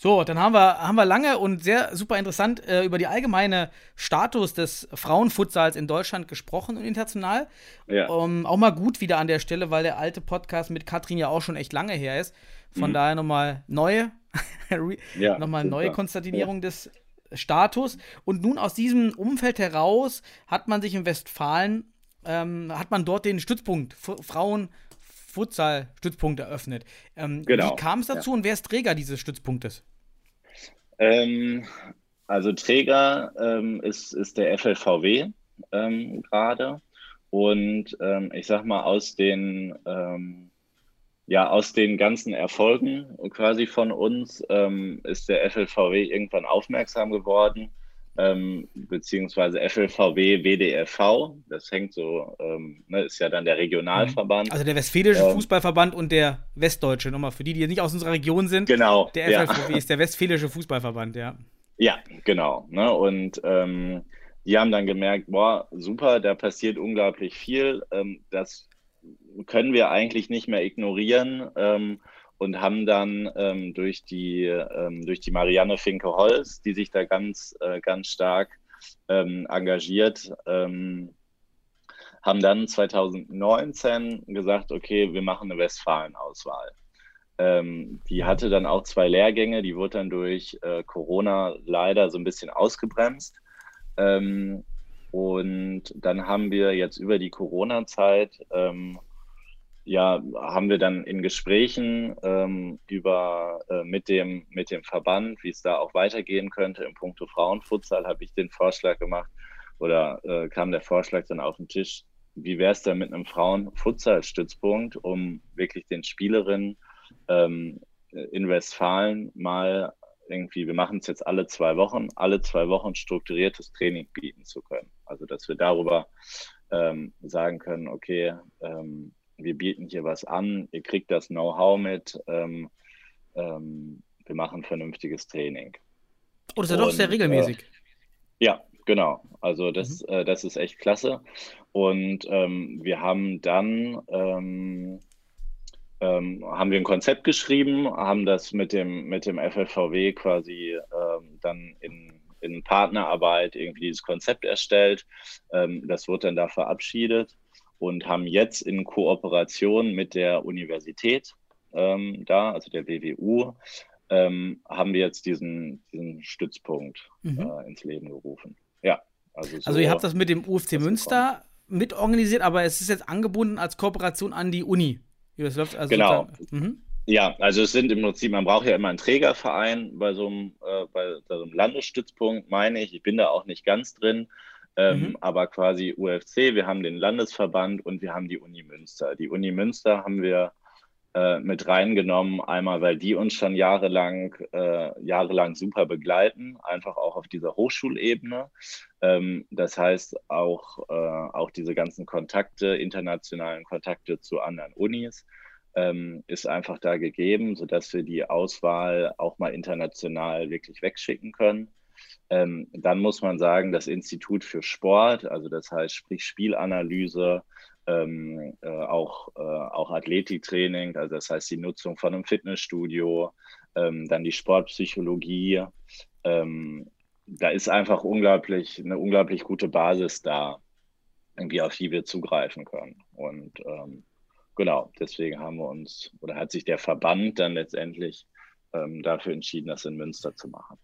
So, dann haben wir, haben wir lange und sehr super interessant äh, über die allgemeine Status des Frauenfutsals in Deutschland gesprochen und international. Ja. Um, auch mal gut wieder an der Stelle, weil der alte Podcast mit Katrin ja auch schon echt lange her ist. Von mhm. daher nochmal neue, [laughs] ja, nochmal neue Konstatierung ja. des Status. Und nun aus diesem Umfeld heraus hat man sich in Westfalen, ähm, hat man dort den Stützpunkt Frauen Futsal-Stützpunkt eröffnet. Ähm, genau. Wie kam es dazu ja. und wer ist Träger dieses Stützpunktes? Ähm, also Träger ähm, ist, ist der FLVW ähm, gerade. Und ähm, ich sag mal, aus den, ähm, ja, aus den ganzen Erfolgen quasi von uns ähm, ist der FLVW irgendwann aufmerksam geworden, ähm, beziehungsweise FLVW WDFV, das hängt so, ähm, ne, ist ja dann der Regionalverband. Also der Westfälische ähm, Fußballverband und der Westdeutsche, nochmal für die, die nicht aus unserer Region sind. Genau. Der FLVW ja. ist der Westfälische Fußballverband, ja. Ja, genau. Ne, und ähm, die haben dann gemerkt, boah, super, da passiert unglaublich viel. Ähm, das können wir eigentlich nicht mehr ignorieren ähm, und haben dann ähm, durch, die, ähm, durch die Marianne Finke-Holz, die sich da ganz, äh, ganz stark ähm, engagiert, ähm, haben dann 2019 gesagt, okay, wir machen eine Westfalen-Auswahl. Ähm, die hatte dann auch zwei Lehrgänge, die wurde dann durch äh, Corona leider so ein bisschen ausgebremst. Ähm, und dann haben wir jetzt über die Corona-Zeit ja, haben wir dann in Gesprächen ähm, über äh, mit dem mit dem Verband, wie es da auch weitergehen könnte im Punkto Frauenfutsal, habe ich den Vorschlag gemacht oder äh, kam der Vorschlag dann auf den Tisch. Wie wäre es denn mit einem Frauenfutsal-Stützpunkt, um wirklich den Spielerinnen ähm, in Westfalen mal irgendwie, wir machen es jetzt alle zwei Wochen, alle zwei Wochen strukturiertes Training bieten zu können. Also dass wir darüber ähm, sagen können, okay, ähm, wir bieten hier was an, ihr kriegt das Know-how mit, ähm, ähm, wir machen vernünftiges Training. Oh, das ist ja doch sehr regelmäßig. Äh, ja, genau. Also das, mhm. äh, das ist echt klasse. Und ähm, wir haben dann ähm, ähm, haben wir ein Konzept geschrieben, haben das mit dem, mit dem FFVW quasi ähm, dann in, in Partnerarbeit irgendwie dieses Konzept erstellt. das wurde dann da verabschiedet und haben jetzt in Kooperation mit der Universität ähm, da, also der WWU, ähm, haben wir jetzt diesen, diesen Stützpunkt mhm. äh, ins Leben gerufen. Ja. Also, so, also ihr habt das mit dem UFC Münster mitorganisiert, aber es ist jetzt angebunden als Kooperation an die Uni. Wie das läuft? Also genau. Mhm. Ja, also es sind im Prinzip, man braucht ja immer einen Trägerverein bei so einem, äh, bei so einem Landesstützpunkt, meine ich. Ich bin da auch nicht ganz drin. Ähm, mhm. aber quasi UFC, wir haben den Landesverband und wir haben die Uni Münster. Die Uni Münster haben wir äh, mit reingenommen, einmal weil die uns schon jahrelang, äh, jahrelang super begleiten, einfach auch auf dieser Hochschulebene. Ähm, das heißt auch, äh, auch diese ganzen Kontakte, internationalen Kontakte zu anderen Unis. Ähm, ist einfach da gegeben, sodass wir die Auswahl auch mal international wirklich wegschicken können. Ähm, dann muss man sagen, das Institut für Sport, also das heißt, sprich Spielanalyse, ähm, äh, auch, äh, auch Athletiktraining, also das heißt die Nutzung von einem Fitnessstudio, ähm, dann die Sportpsychologie. Ähm, da ist einfach unglaublich, eine unglaublich gute Basis da, irgendwie auf die wir zugreifen können. Und ähm, genau, deswegen haben wir uns, oder hat sich der Verband dann letztendlich ähm, dafür entschieden, das in Münster zu machen.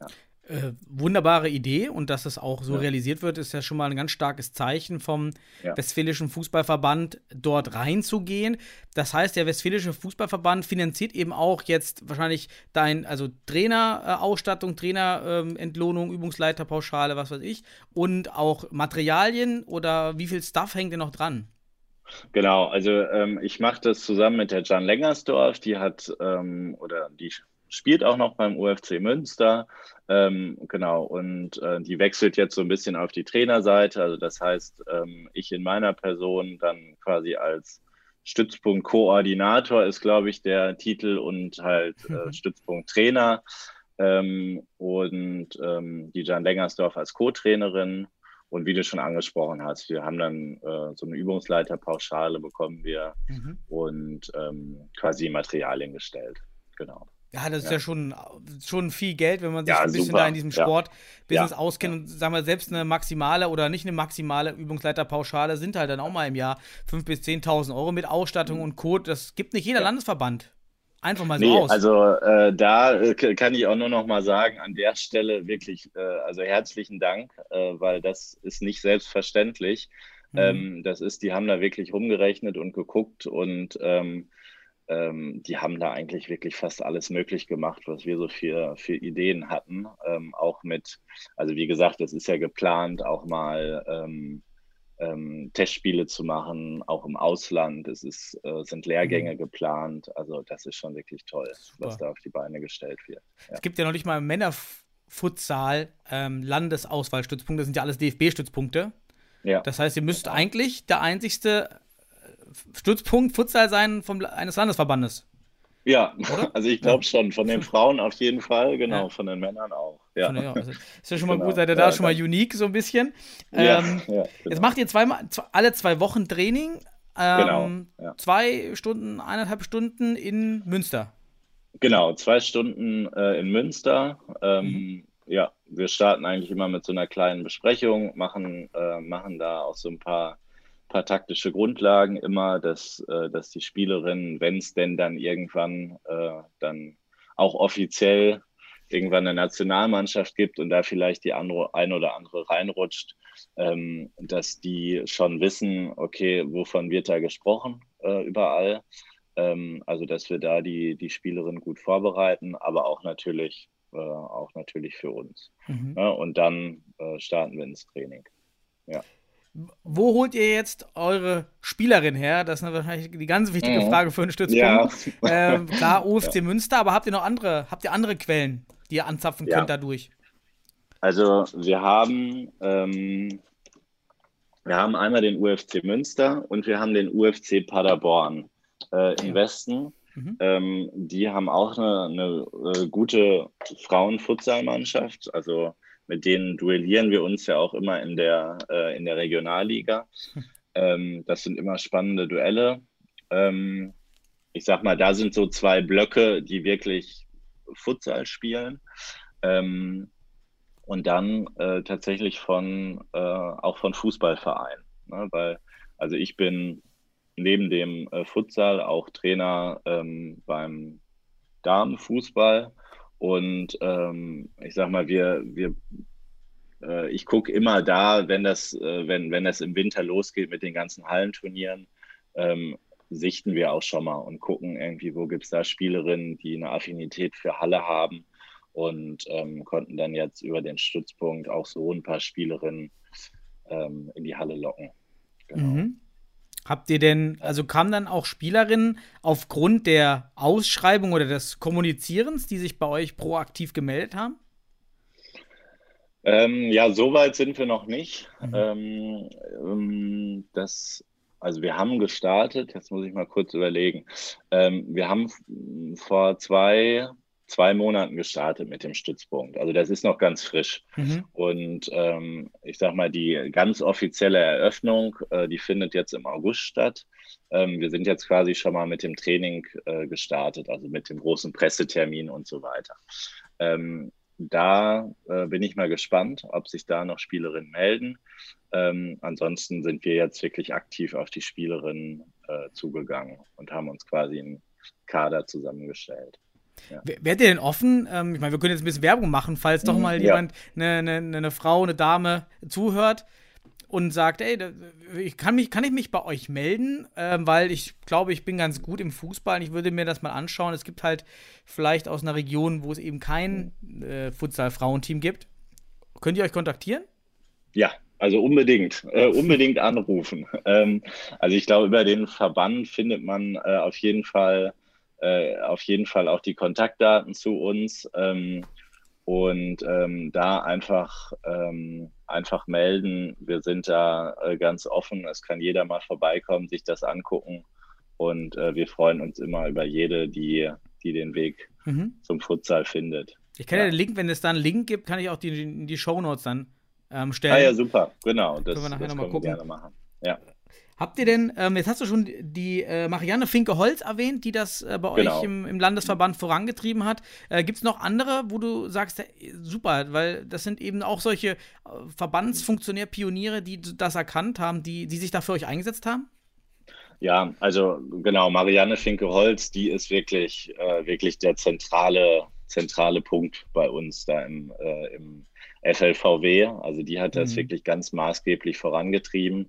Ja. Äh, wunderbare Idee und dass es auch so ja. realisiert wird, ist ja schon mal ein ganz starkes Zeichen vom ja. Westfälischen Fußballverband, dort reinzugehen. Das heißt, der Westfälische Fußballverband finanziert eben auch jetzt wahrscheinlich dein, also Trainerausstattung, äh, Trainerentlohnung, ähm, Übungsleiterpauschale, was weiß ich, und auch Materialien oder wie viel Stuff hängt denn noch dran? Genau, also ähm, ich mache das zusammen mit der Jan Lengersdorf, die hat ähm, oder die spielt auch noch beim UFC Münster. Ähm, genau, und äh, die wechselt jetzt so ein bisschen auf die Trainerseite. Also das heißt, ähm, ich in meiner Person dann quasi als Stützpunkt Koordinator ist, glaube ich, der Titel und halt äh, mhm. Stützpunkt Trainer. Ähm, und ähm, die Jan Lengersdorf als Co-Trainerin. Und wie du schon angesprochen hast, wir haben dann äh, so eine Übungsleiterpauschale bekommen wir mhm. und ähm, quasi Materialien gestellt. Genau. Ja, das ist ja, ja schon, schon viel Geld, wenn man sich ja, ein bisschen super. da in diesem Sportbusiness ja. auskennt. Und sagen wir, selbst eine maximale oder nicht eine maximale Übungsleiterpauschale sind halt dann auch mal im Jahr 5.000 bis 10.000 Euro mit Ausstattung und Code. Das gibt nicht jeder Landesverband. Einfach mal so nee, aus. Also äh, da äh, kann ich auch nur noch mal sagen, an der Stelle wirklich, äh, also herzlichen Dank, äh, weil das ist nicht selbstverständlich. Mhm. Ähm, das ist, die haben da wirklich rumgerechnet und geguckt und ähm, ähm, die haben da eigentlich wirklich fast alles möglich gemacht, was wir so für, für Ideen hatten. Ähm, auch mit, also wie gesagt, es ist ja geplant, auch mal ähm, ähm, Testspiele zu machen, auch im Ausland. Es ist, äh, sind Lehrgänge mhm. geplant. Also das ist schon wirklich toll, Super. was da auf die Beine gestellt wird. Ja. Es gibt ja noch nicht mal Männerfutsal ähm, Landesauswahlstützpunkte, das sind ja alles DFB-Stützpunkte. Ja. Das heißt, ihr müsst eigentlich der einzigste Stützpunkt Futsal sein vom, eines Landesverbandes. Ja, Oder? [laughs] also ich glaube ja. schon. Von den Frauen auf jeden Fall, [laughs] genau, ja. von den Männern auch. Ja. Also ist ja schon mal [laughs] genau. gut, seid ihr da schon mal unique so ein bisschen. Ähm, genau. Jetzt macht ihr zweimal, alle zwei Wochen Training. Ähm, genau. Zwei Stunden, eineinhalb Stunden in Münster. Genau, zwei Stunden äh, in Münster. Ähm, mhm. Ja, wir starten eigentlich immer mit so einer kleinen Besprechung, machen, äh, machen da auch so ein paar paar taktische Grundlagen immer, dass, äh, dass die Spielerinnen, wenn es denn dann irgendwann äh, dann auch offiziell irgendwann eine Nationalmannschaft gibt und da vielleicht die andere, ein oder andere reinrutscht, ähm, dass die schon wissen, okay, wovon wird da gesprochen äh, überall. Ähm, also dass wir da die, die Spielerin gut vorbereiten, aber auch natürlich, äh, auch natürlich für uns. Mhm. Ja, und dann äh, starten wir ins Training. Ja. Wo holt ihr jetzt eure Spielerin her? Das ist wahrscheinlich die ganz wichtige mhm. Frage für einen Stützpunkt. Ja. Ähm, [laughs] klar, OFC ja. Münster, aber habt ihr noch andere, habt ihr andere Quellen, die ihr anzapfen könnt ja. dadurch? Also wir haben, ähm, wir haben einmal den UFC Münster und wir haben den UFC Paderborn äh, im Westen. Mhm. Ähm, die haben auch eine, eine äh, gute Frauenfutsalmannschaft. Also mit denen duellieren wir uns ja auch immer in der, äh, in der Regionalliga. [laughs] Ähm, das sind immer spannende Duelle. Ähm, ich sag mal, da sind so zwei Blöcke, die wirklich Futsal spielen. Ähm, und dann äh, tatsächlich von äh, auch von Fußballvereinen. Ne? Weil, also ich bin neben dem äh, Futsal auch Trainer ähm, beim Damenfußball und ähm, ich sag mal, wir, wir äh, ich gucke immer da, wenn das, äh, wenn, wenn das im Winter losgeht mit den ganzen Hallenturnieren, ähm, sichten wir auch schon mal und gucken irgendwie, wo gibt es da Spielerinnen, die eine Affinität für Halle haben und ähm, konnten dann jetzt über den Stützpunkt auch so ein paar Spielerinnen ähm, in die Halle locken. Genau. Mhm. Habt ihr denn, also kamen dann auch Spielerinnen aufgrund der Ausschreibung oder des Kommunizierens, die sich bei euch proaktiv gemeldet haben? Ähm, ja, so weit sind wir noch nicht. Mhm. Ähm, ähm das, also wir haben gestartet, jetzt muss ich mal kurz überlegen. Ähm, wir haben vor zwei, zwei Monaten gestartet mit dem Stützpunkt. Also das ist noch ganz frisch. Mhm. Und ähm, ich sag mal, die ganz offizielle Eröffnung, äh, die findet jetzt im August statt. Ähm, wir sind jetzt quasi schon mal mit dem Training äh, gestartet, also mit dem großen Pressetermin und so weiter. Ähm, da äh, bin ich mal gespannt, ob sich da noch Spielerinnen melden. Ähm, ansonsten sind wir jetzt wirklich aktiv auf die Spielerinnen äh, zugegangen und haben uns quasi einen Kader zusammengestellt. Ja. Wärt ihr denn offen? Ähm, ich meine, wir können jetzt ein bisschen Werbung machen, falls doch mhm, mal ja. jemand, eine, eine, eine, Frau, eine Dame zuhört und sagt, ey, ich kann, mich, kann ich mich bei euch melden, ähm, weil ich glaube, ich bin ganz gut im Fußball und ich würde mir das mal anschauen. Es gibt halt vielleicht aus einer Region, wo es eben kein äh, Futsal-Frauenteam gibt. Könnt ihr euch kontaktieren? Ja, also unbedingt, äh, [laughs] unbedingt anrufen. Ähm, also ich glaube, über den Verband findet man äh, auf jeden Fall äh, auf jeden Fall auch die Kontaktdaten zu uns ähm, und ähm, da einfach, ähm, einfach melden. Wir sind da äh, ganz offen. Es kann jeder mal vorbeikommen, sich das angucken und äh, wir freuen uns immer über jede, die, die den Weg mhm. zum Futsal findet. Ich kann ja. den Link, wenn es da einen Link gibt, kann ich auch die, die Shownotes dann ähm, stellen. Ah ja, super, genau. Das können wir nachher nochmal gucken. Gerne machen. Ja. Habt ihr denn, ähm, jetzt hast du schon die äh, Marianne Finke-Holz erwähnt, die das äh, bei genau. euch im, im, Landesverband vorangetrieben hat. Äh, Gibt es noch andere, wo du sagst, äh, super, weil das sind eben auch solche äh, Verbandsfunktionär-Pioniere, die das erkannt haben, die, die sich da für euch eingesetzt haben? Ja, also genau, Marianne Finke-Holz, die ist wirklich, äh, wirklich der zentrale, zentrale Punkt bei uns da im, im FLVW. Also die hat das mhm. wirklich ganz maßgeblich vorangetrieben.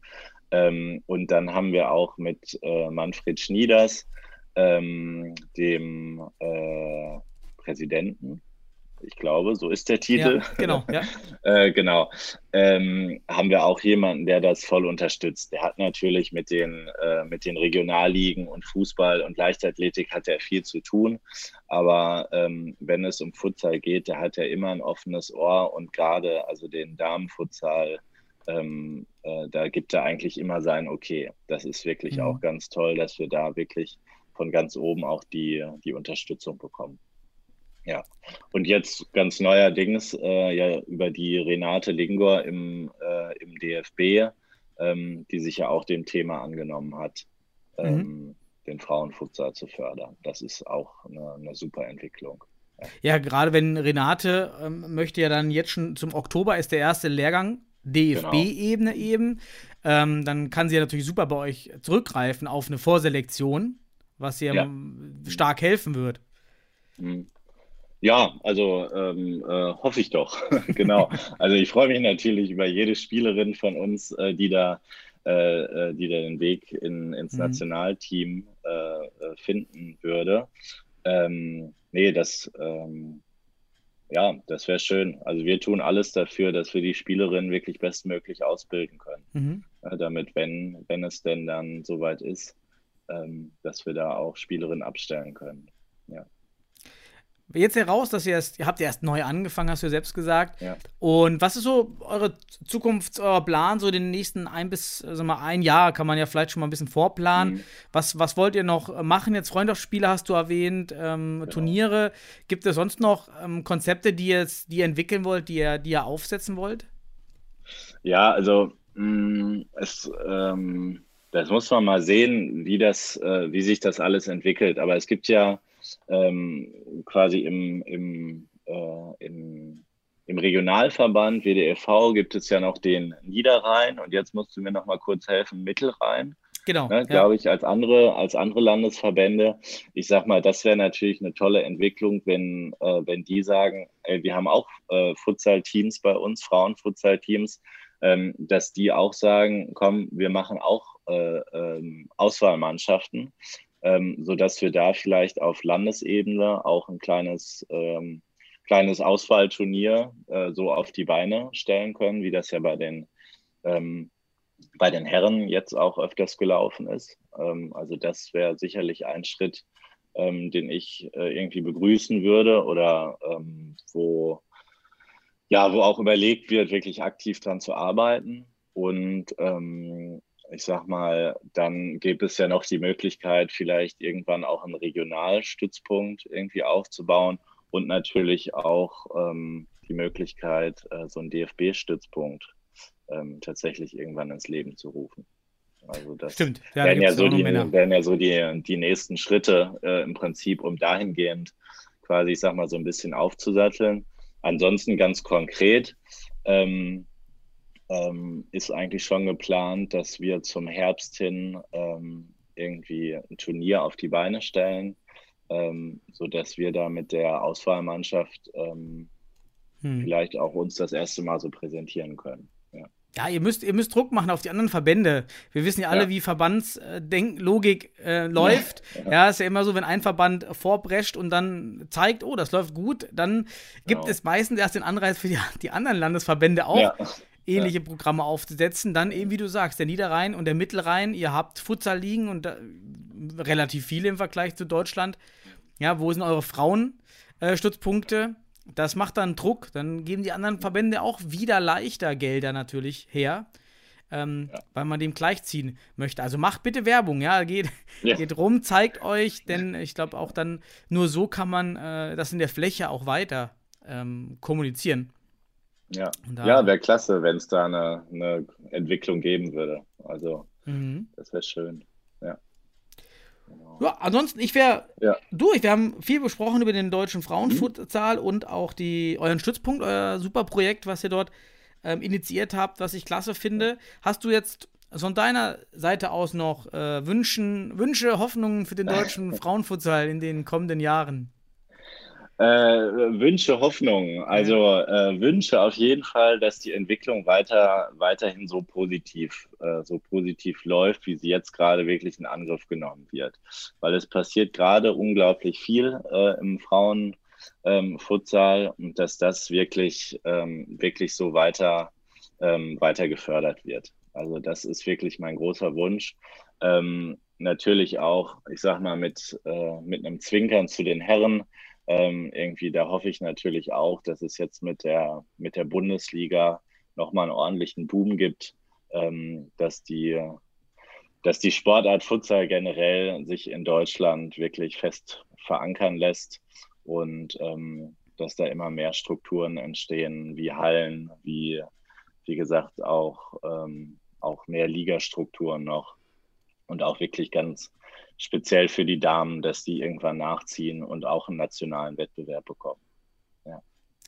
Ähm, und dann haben wir auch mit äh, Manfred Schnieders, ähm, dem äh, Präsidenten, ich glaube, so ist der Titel. Ja, genau, ja. [laughs] äh, genau. Ähm, haben wir auch jemanden, der das voll unterstützt. Der hat natürlich mit den, äh, mit den Regionalligen und Fußball und Leichtathletik hat er viel zu tun. Aber ähm, wenn es um Futsal geht, der hat ja immer ein offenes Ohr und gerade also den Damenfutsal, ähm, äh, da gibt er eigentlich immer sein Okay. Das ist wirklich mhm. auch ganz toll, dass wir da wirklich von ganz oben auch die, die Unterstützung bekommen. Ja, und jetzt ganz neuerdings äh, ja über die Renate Lingor im, äh, im DFB, ähm, die sich ja auch dem Thema angenommen hat, ähm, mhm. den Frauenfutsal zu fördern. Das ist auch eine, eine super Entwicklung. Ja. ja, gerade wenn Renate ähm, möchte ja dann jetzt schon zum Oktober ist der erste Lehrgang DFB-Ebene genau. eben. Ähm, dann kann sie ja natürlich super bei euch zurückgreifen auf eine Vorselektion was dir ja. stark helfen wird. Hm. Ja, also ähm, äh, hoffe ich doch. [laughs] genau. Also ich freue mich natürlich über jede Spielerin von uns, äh, die da, äh, äh die da den Weg in, ins mhm. Nationalteam äh, äh, finden würde. Ähm, nee, das, ähm, ja, das wäre schön. Also wir tun alles dafür, dass wir die Spielerinnen wirklich bestmöglich ausbilden können. Mhm. damit, wenn, wenn es denn dann soweit ist, ähm, dass wir da auch Spielerinnen abstellen können. Ja. Jetzt heraus, dass ihr erst, ihr habt erst neu angefangen, hast du ja selbst gesagt. Ja. Und was ist so eure Zukunft, euer Plan, so den nächsten ein bis sag mal, ein Jahr, kann man ja vielleicht schon mal ein bisschen vorplanen. Mhm. Was, was wollt ihr noch machen? Jetzt Freundschaftsspiele hast du erwähnt, ähm, genau. Turniere. Gibt es sonst noch ähm, Konzepte, die ihr, die ihr entwickeln wollt, die ihr, die ihr aufsetzen wollt? Ja, also mh, mm, es ähm, das muss man mal sehen, wie, das, äh, wie sich das alles entwickelt. Aber es gibt ja ähm, quasi im, im, äh, im, im Regionalverband WDFV gibt es ja noch den Niederrhein und jetzt musst du mir noch mal kurz helfen, Mittelrhein. Genau. Ne, ja. Glaube ich, als andere, als andere Landesverbände. Ich sag mal, das wäre natürlich eine tolle Entwicklung, wenn, äh, wenn die sagen, ey, wir haben auch äh, Futsal-Teams bei uns, Frauen-Futsal-Teams, ähm, dass die auch sagen, komm, wir machen auch äh, ähm, Auswahlmannschaften, ähm, sodass wir da vielleicht auf Landesebene auch ein kleines, ähm, kleines Auswahlturnier äh, so auf die Beine stellen können, wie das ja bei den, ähm, bei den Herren jetzt auch öfters gelaufen ist. Ähm, also das wäre sicherlich ein Schritt, ähm, den ich äh, irgendwie begrüßen würde oder wo ja, wo auch überlegt wird, wirklich aktiv dran zu arbeiten. Und ähm, ich sag mal, dann gibt es ja noch die Möglichkeit, vielleicht irgendwann auch einen Regionalstützpunkt irgendwie aufzubauen und natürlich auch ähm, die Möglichkeit, äh, so einen DFB-Stützpunkt ähm, tatsächlich irgendwann ins Leben zu rufen. Also das Stimmt. Ja, wären, ja so die, wären ja so die, die nächsten Schritte äh, im Prinzip, um dahingehend quasi, ich sag mal, so ein bisschen aufzusatteln. Ansonsten ganz konkret, ähm, ähm, ist eigentlich schon geplant, dass wir zum Herbst hin ähm, irgendwie ein Turnier auf die Beine stellen, ähm, sodass wir da mit der Auswahlmannschaft ähm, hm. vielleicht auch uns das erste Mal so präsentieren können. Ja. Ja, ihr müsst, ihr müsst Druck machen auf die anderen Verbände. Wir wissen ja alle, ja. wie Verbandsdenklogik äh, läuft. Ja, ja. ist ja immer so, wenn ein Verband vorbrescht und dann zeigt, oh, das läuft gut, dann gibt genau. es meistens erst den Anreiz für die, die anderen Landesverbände auch, ja ähnliche ja. Programme aufzusetzen. Dann eben, wie du sagst, der Niederrhein und der Mittelrhein, ihr habt Futsal liegen und da, relativ viele im Vergleich zu Deutschland. Ja, wo sind eure Frauenstützpunkte? Äh, das macht dann Druck. Dann geben die anderen Verbände auch wieder leichter Gelder natürlich her. Ähm, ja. weil man dem gleichziehen möchte. Also macht bitte Werbung, ja, geht, ja. geht rum, zeigt euch, denn ich glaube auch dann nur so kann man äh, das in der Fläche auch weiter ähm, kommunizieren. Ja, ja wäre klasse, wenn es da eine, eine, Entwicklung geben würde. Also, mhm. das wäre schön. Ja. Genau. Ja, ansonsten, ich wäre ja. durch. Wir haben viel besprochen über den deutschen Frauenfutsal mhm. und auch die, euren Stützpunkt, euer super Projekt, was ihr dort ähm, initiiert habt, was ich klasse finde. Hast du jetzt von deiner Seite aus noch äh, Wünschen, Wünsche, Hoffnungen für den [laughs] deutschen Frauenfutsal in den kommenden Jahren? Äh, Wünsche, Hoffnungen. Also äh, Wünsche auf jeden Fall, dass die Entwicklung weiter, weiterhin so positiv, äh, so positiv läuft, wie sie jetzt gerade wirklich in Angriff genommen wird. Weil es passiert gerade unglaublich viel äh, im Frauen, ähm, und dass das wirklich, ähm, wirklich so weiter, ähm, weiter gefördert wird. Also das ist wirklich mein großer Wunsch. Ähm, natürlich auch, ich sag mal, mit, äh, mit einem Zwinkern zu den Herren. Ähm, irgendwie, da hoffe ich natürlich auch, dass es jetzt mit der, mit der Bundesliga nochmal einen ordentlichen Boom gibt, ähm, dass die dass die Sportart Futsal generell sich in Deutschland wirklich fest verankern lässt und ähm, dass da immer mehr Strukturen entstehen, wie Hallen, wie, wie gesagt, auch, ähm, auch mehr Ligastrukturen noch und auch wirklich ganz speziell für die Damen, dass die irgendwann nachziehen und auch einen nationalen Wettbewerb bekommen. Ja.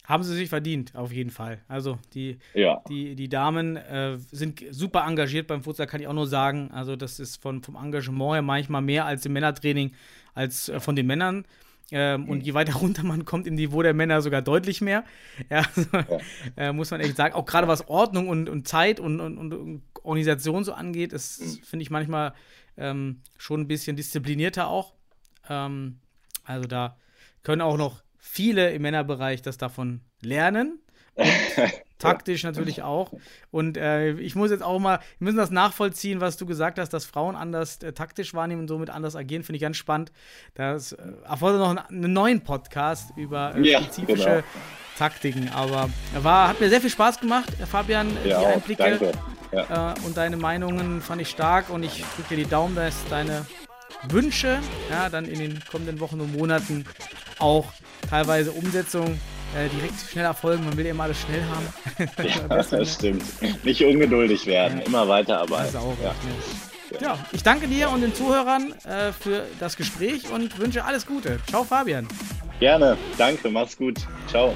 Haben sie sich verdient, auf jeden Fall. Also die, ja. die, die Damen äh, sind super engagiert beim Futsal, kann ich auch nur sagen. Also das ist von, vom Engagement her manchmal mehr als im Männertraining als äh, von den Männern. Ähm, mhm. Und je weiter runter man kommt im Niveau der Männer sogar deutlich mehr. [laughs] Ja, also, ja. Äh, muss man echt sagen. Auch gerade was Ordnung und, und Zeit und, und, und, Organisation so angeht, ist, mhm. finde ich manchmal ähm, schon ein bisschen disziplinierter auch. Ähm, also da können auch noch viele im Männerbereich das davon lernen. Und [laughs] taktisch natürlich auch. Und äh, ich muss jetzt auch mal, wir müssen das nachvollziehen, was du gesagt hast, dass Frauen anders äh, taktisch wahrnehmen und somit anders agieren, finde ich ganz spannend. Das äh, erfordert noch einen, einen, neuen Podcast über äh, ja, spezifische genau. Taktiken. Aber war, hat mir sehr viel Spaß gemacht, Fabian, ja, die Einblicke ja. äh, und deine Meinungen fand ich stark und ich drücke dir die Daumen, dass deine Wünsche ja, dann in den kommenden Wochen und Monaten auch teilweise Umsetzung äh, direkt schnell erfolgen. Man will ja immer alles schnell haben. [laughs] ja, [laughs] das ne? stimmt. Nicht ungeduldig werden, ja. immer weiterarbeiten. Das auch ja. Ne? ja, ich danke dir und den Zuhörern äh, für das Gespräch und wünsche alles Gute. Ciao, Fabian. Gerne, danke, mach's gut. Ciao.